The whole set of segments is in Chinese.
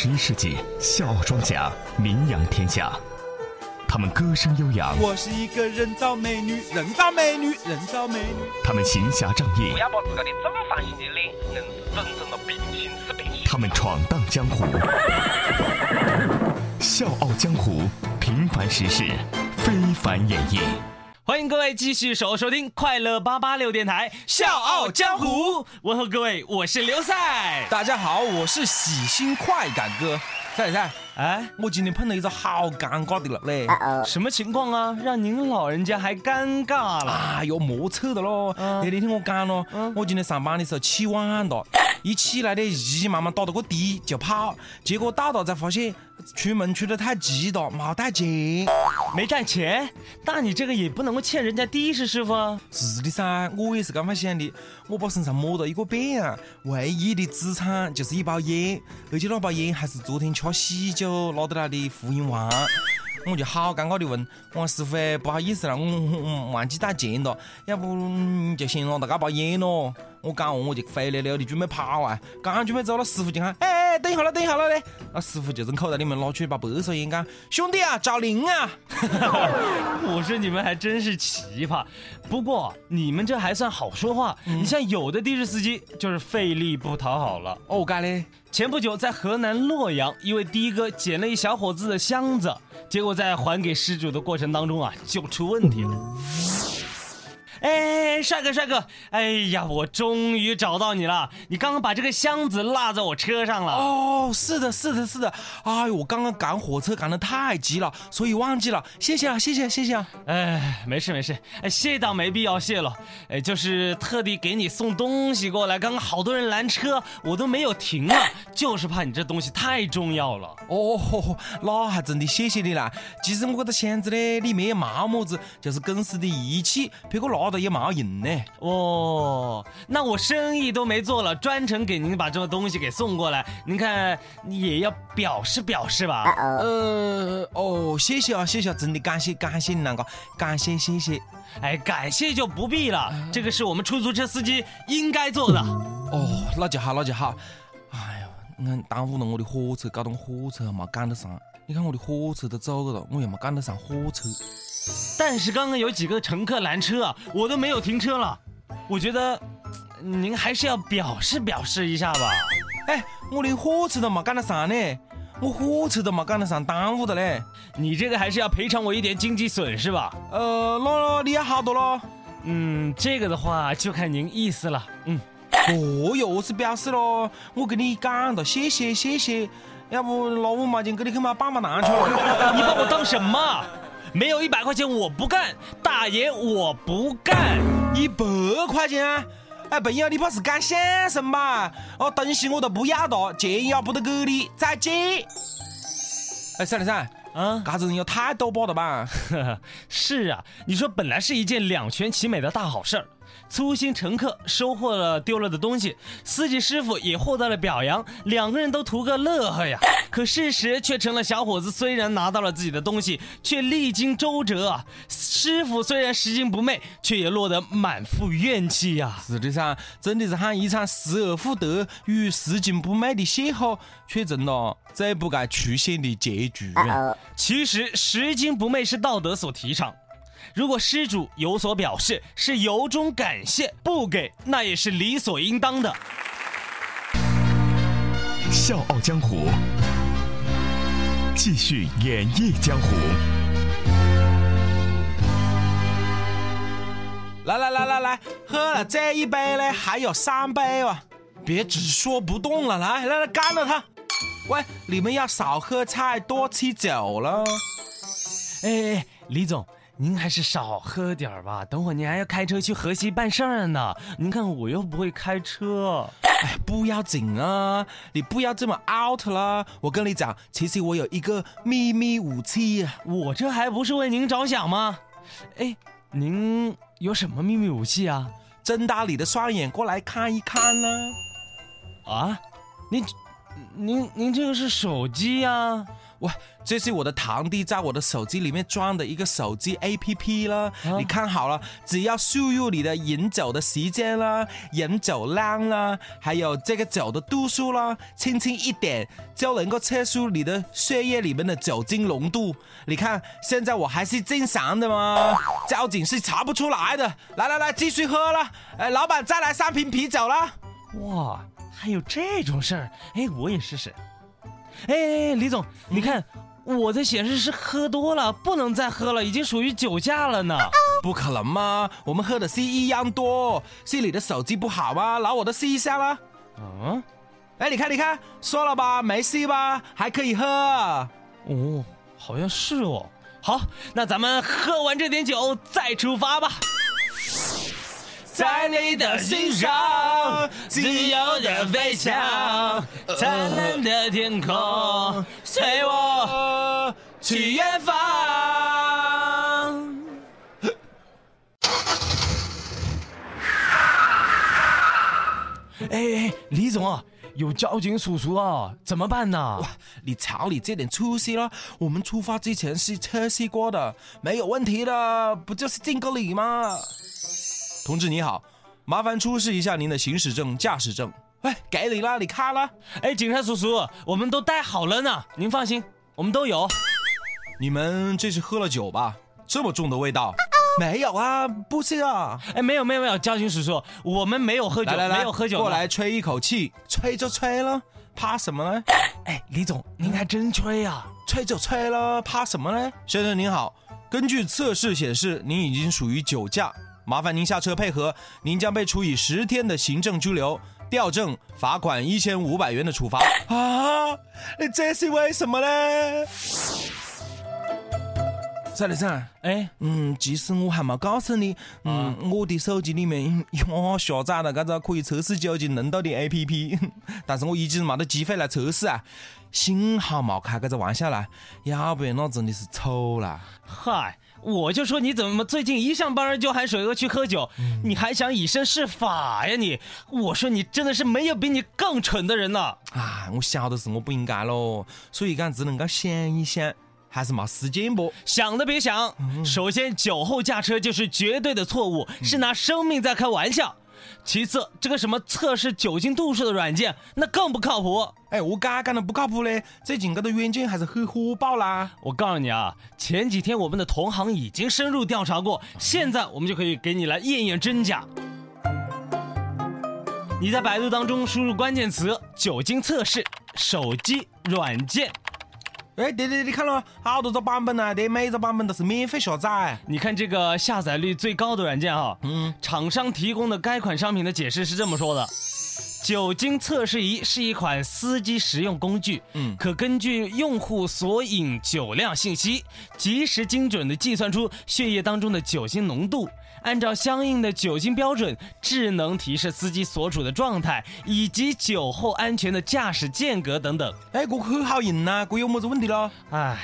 十一世纪笑傲庄稼名扬天下，他们歌声悠扬，我是一个人造美女，人造美女，人造美女。他们行侠仗义不，要把自个的正方形的脸硬是整成了平行四边形。他们闯荡江湖，笑傲江湖，平凡实事，非凡演绎。欢迎各位继续守候收听快乐八八六电台《笑傲江湖》，问候各位，我是刘赛。大家好，我是喜新快感哥。赛赛，哎，我今天碰到一个好尴尬的了嘞。什么情况啊？让您老人家还尴尬了？哎呦，莫扯的咯！嗯那天听我讲咯，我今天上班的时候起晚了，一起来的急急忙忙打了个的就跑，结果到了才发现出门出得太急了，没带钱。没带钱？那你这个也不能够欠人家的士师傅。是的噻，我也是这么想的。我把身上摸到一个遍啊，唯一的资产就是一包烟，而且那包烟还是昨天吃喜酒拿得来的芙蓉王。我就好尴尬的问王师傅：“哎，不好意思了，我我 我忘记带钱了，要不你就先拿到这包烟咯。”我讲完我就灰溜溜的准备跑啊，刚准备走了，师傅就喊：“哎哎，等一下了，等一下了嘞！”那师傅就从口袋里面拿出一把白色烟，讲：“兄弟啊，找零啊！” 我说你们还真是奇葩，不过你们这还算好说话。你像有的的士司机就是费力不讨好了。哦，该嘞。前不久在河南洛阳，一位的哥捡了一小伙子的箱子，结果在还给失主的过程当中啊，就出问题了。哎，帅哥，帅哥！哎呀，我终于找到你了！你刚刚把这个箱子落在我车上了。哦，是的，是的，是的。哎呦，我刚刚赶火车赶得太急了，所以忘记了。谢谢啊，谢谢，谢谢啊。哎，没事没事，哎，谢倒没必要谢了。哎，就是特地给你送东西过来，刚刚好多人拦车，我都没有停啊，就是怕你这东西太重要了。哦，那还真的谢谢你啦。其实我这个箱子呢，里面也没么子，就是公司的仪器，别个拿到也没用呢。哦，那我生意都没做了，专程给您把这个东西给送过来，您看你也要表示表示吧。呃，哦，谢谢啊，谢谢啊，真的感谢感谢你那个，感谢谢谢。哎，感谢就不必了，这个是我们出租车司机应该做的。哦，那就好，那就好。哎呀，你看耽误了我的火车，搞得我火车还没赶得上。你看我的火车都走了，我又没赶得上火车。但是刚刚有几个乘客拦车啊，我都没有停车了。我觉得您还是要表示表示一下吧。哎，我连火车都没赶得上呢，我火车都没赶得上，耽误的嘞。你这个还是要赔偿我一点经济损失吧。呃，那你要好多咯？嗯，这个的话就看您意思了。嗯，哦哟，我是表示咯，我跟你讲了，谢谢谢谢，要不拿五毛钱给你去买棒棒糖去了。你把我当什么？没有一百块钱我不干，大爷我不干。一百块钱啊？哎，朋友，你怕是干相声吧？哦，东西我都不要了，钱也不得给你，再见。哎，算了算了，啊，嘎子人也太多把了吧？是啊，你说本来是一件两全其美的大好事儿，粗心乘客收获了丢了的东西，司机师傅也获得了表扬，两个人都图个乐呵呀。可事实却成了小伙子虽然拿到了自己的东西，却历经周折啊；师傅虽然拾金不昧，却也落得满腹怨气呀。是的噻，真的是喊一场失而复得与拾金不昧的邂逅，却成了最不该出现的结局。其实拾金不昧是道德所提倡。如果失主有所表示，是由衷感谢；不给，那也是理所应当的。笑傲江湖，继续演绎江湖。来来来来来，喝了这一杯呢，还有三杯哦！别只说不动了，来来来，干了它！喂，你们要少喝菜，多吃酒了。哎哎，李总，您还是少喝点儿吧，等会儿您还要开车去河西办事儿呢。您看我又不会开车。哎，不要紧啊，你不要这么 out 啦。我跟你讲，其实我有一个秘密武器啊。我这还不是为您着想吗？哎，您有什么秘密武器啊？睁大你的双眼过来看一看呢。啊，您您您这个是手机呀、哇，这是我的堂弟在我的手机里面装的一个手机 APP 啦。你看好了，只要输入你的饮酒的时间啦、饮酒量啦，还有这个酒的度数啦，轻轻一点就能够测出你的血液里面的酒精浓度。你看，现在我还是正常的吗？交警是查不出来的。来来来，继续喝了。哎，老板，再来三瓶啤酒啦。哇，还有这种事儿？哎，我也试试。哎李总，你看我的显示是喝多了，不能再喝了，已经属于酒驾了呢。不可能吗？我们喝的是一样多，是你的手机不好吗？拿我的试一下啦。嗯，哎，你看，你看，说了吧，没事吧？还可以喝。哦，好像是哦。好，那咱们喝完这点酒再出发吧。在你的心上，自由的飞翔，灿烂的天空，随我去远方。哎哎，李总啊，有交警叔叔啊，怎么办呢？你瞧你这点出息了，我们出发之前是测试过的，没有问题的，不就是敬个礼吗？同志你好，麻烦出示一下您的行驶证、驾驶证。喂，给你啦，你看啦。哎，警察叔叔，我们都带好了呢，您放心，我们都有。你们这是喝了酒吧？这么重的味道？没有啊，不是啊。哎，没有没有没有，交警叔叔，我们没有喝酒，来来来，没有喝酒。过来。吹一口气，吹就吹了，怕什么呢？哎，李总，您还真吹呀、吹就吹了，怕什么呢？先生您好，根据测试显示，您已经属于酒驾，麻烦您下车配合，您将被处以十天的行政拘留、吊证、罚款一千五百元的处罚。啊，这是为什么呢？赛先生，哎，嗯，其实我还没告诉你，嗯，我的手机里面我下载了这个可以测试酒精浓度的 A P P，但是我一直没得机会来测试啊，幸好没开这个玩笑啦，要不然那真的是丑了。嗨，我就说你怎么最近一上班就喊水哥去喝酒，你还想以身试法呀你？我说你真的是没有比你更蠢的人了。啊，我晓得是我不应该咯，所以讲只能够想一想，还是没时间不？想都别想！首先，酒后驾车就是绝对的错误，是拿生命在开玩笑。其次，这个什么测试酒精度数的软件，那更不靠谱。哎，我刚讲的不靠谱嘞，最近搿个软件还是很火爆啦。我告诉你啊，前几天我们的同行已经深入调查过，现在我们就可以给你来验验真假。你在百度当中输入关键词“酒精测试”，手机软件，哎，对对，你看了好多个版本呢，对，每个版本都是免费下载。你看这个下载率最高的软件啊，嗯，厂商提供的该款商品的解释是这么说的：酒精测试仪是一款司机实用工具，嗯可根据用户所饮酒量信息，及时精准的计算出血液当中的酒精浓度，按照相应的酒精标准，智能提示司机所处的状态以及酒后安全的驾驶间隔等等。哎，这个很好用呐，这有么子问题咯？哎，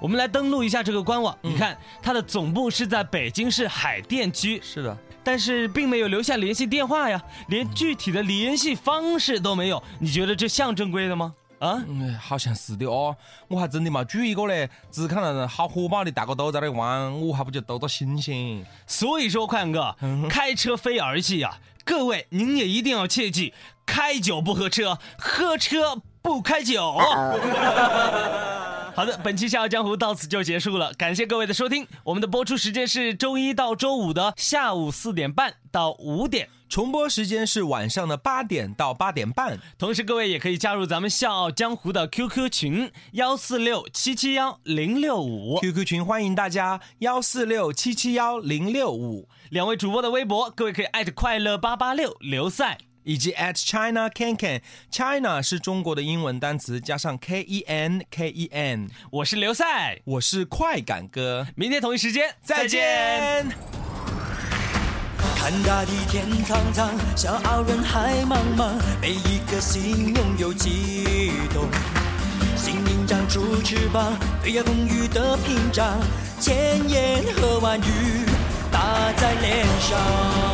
我们来登录一下这个官网，嗯你看它的总部是在北京市海淀区，是的，但是并没有留下联系电话呀，连具体的联系方式都没有。你觉得这像正规的吗？啊，嗯，好像是的哦，我还真的没注意过嘞，只看到好火爆的，大家都在那玩，我还不就兜着新鲜。所以说，宽哥，开车非儿戏呀、各位您也一定要切记，开酒不喝车，喝车不开酒。好的，本期《笑傲江湖》到此就结束了，感谢各位的收听。我们的播出时间是周一到周五的下午四点半到五点。重播时间是晚上的八点到八点半。同时，各位也可以加入咱们《笑傲江湖》的 QQ 群幺四六七七幺零六五，QQ 群欢迎大家幺四六七七幺零六五，两位主播的微博，各位可以艾特快乐八八六刘赛。以及 at China Can Can。China 是中国的英文单词，加上 K E N K E N。我是刘赛，我是快感哥，明天同一时间再见。看大地天苍苍，笑傲人海茫茫，每一颗心拥有悸动。心灵长出翅膀，飞越风雨的屏障，千言和万语打在脸上。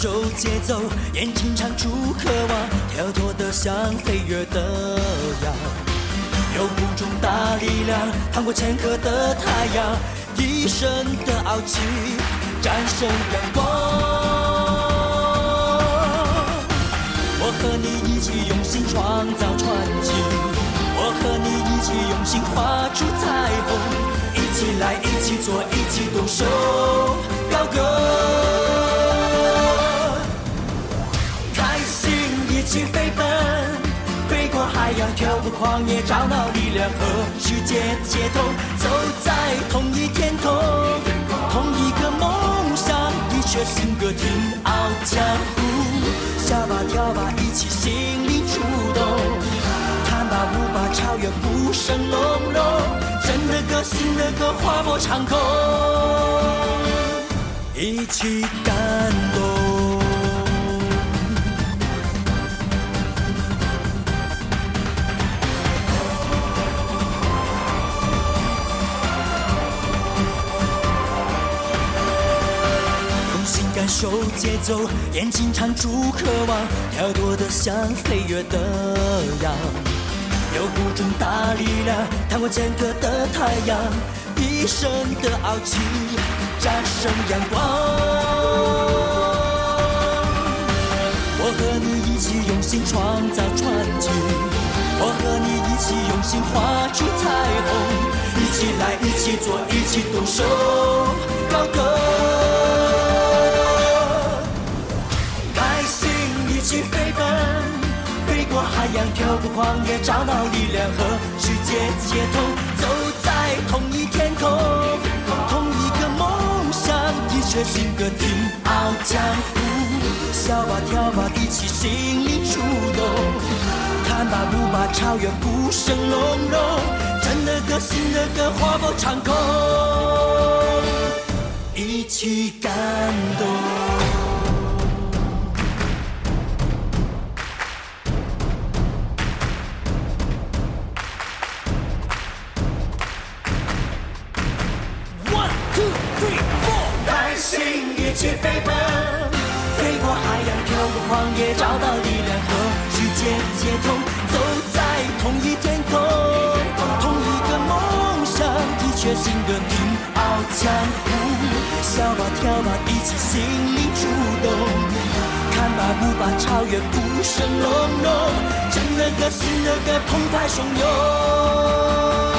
手节奏，眼睛唱出渴望，跳脱的像飞跃的羊。有股重大力量，趟过前科的太阳，一身的傲气，战胜阳光。我和你一起用心创造传奇，我和你一起用心画出彩虹。一起来，一起做，一起动手，高歌，一起飞奔，飞过海洋，跳过旷野，找到力量和世界接通，走在同一天空，同一个梦想，一阙新歌听傲江湖，笑吧跳吧，一起心灵触动，看吧舞吧，超越鼓声隆隆。真的歌，新的歌，划破长空，一起感动。心感受节奏，眼睛唱出渴望，跳脱的像飞跃的羊。有股重大力量，探过间隔的太阳，一生的傲气，战胜阳光。我和你一起用心创造传奇，我和你一起用心画出彩虹，一起来，一起做，一起动手，高歌，海洋，跳过旷野，找到力量和世界接通，走在同一天空，同一个梦想，一阙新歌听傲江湖，笑吧跳吧，一起心灵触动，看吧舞吧，超越鼓声隆隆，真的歌，新的歌，划破长空，一起感动。一起飞奔，飞过海洋，飘过旷野，找到力量和世界接通，走在同一天空，同一个梦想，一阙新歌听傲江湖，笑吧跳吧，一起心灵触动，看吧舞吧，超越鼓声隆隆，真的歌新的歌澎湃汹涌。